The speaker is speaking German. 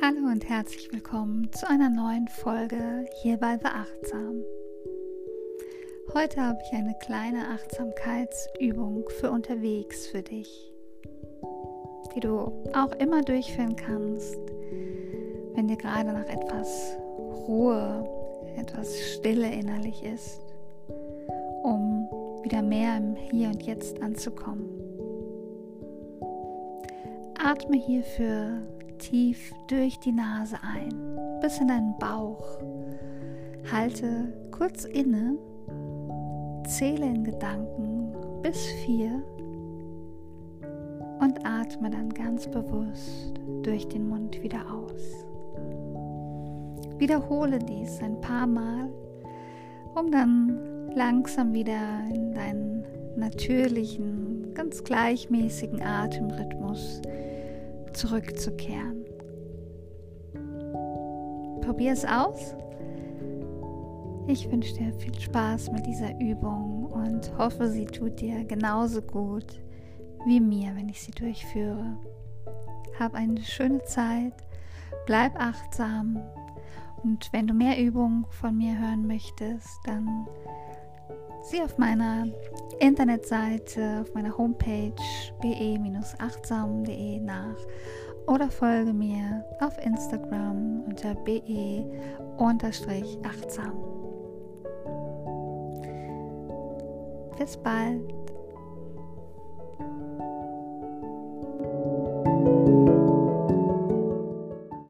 und herzlich willkommen zu einer neuen Folge hier bei Beachtsam. Heute habe ich eine kleine Achtsamkeitsübung für unterwegs für dich, die du auch immer durchführen kannst, wenn dir gerade nach etwas Ruhe, etwas Stille innerlich ist, um wieder mehr im Hier und Jetzt anzukommen. Atme hierfür tief durch die Nase ein, bis in deinen Bauch. Halte kurz inne, zähle in Gedanken bis vier und atme dann ganz bewusst durch den Mund wieder aus. Wiederhole dies ein paar Mal, um dann langsam wieder in deinen natürlichen, ganz gleichmäßigen Atemrhythmus zurückzukehren. Probier es aus. Ich wünsche dir viel Spaß mit dieser Übung und hoffe, sie tut dir genauso gut wie mir, wenn ich sie durchführe. Hab eine schöne Zeit, bleib achtsam und wenn du mehr Übungen von mir hören möchtest, dann sieh auf meiner Internetseite, auf meiner Homepage be-achtsam.de nach oder folge mir auf Instagram unter be-achtsam. Bis bald.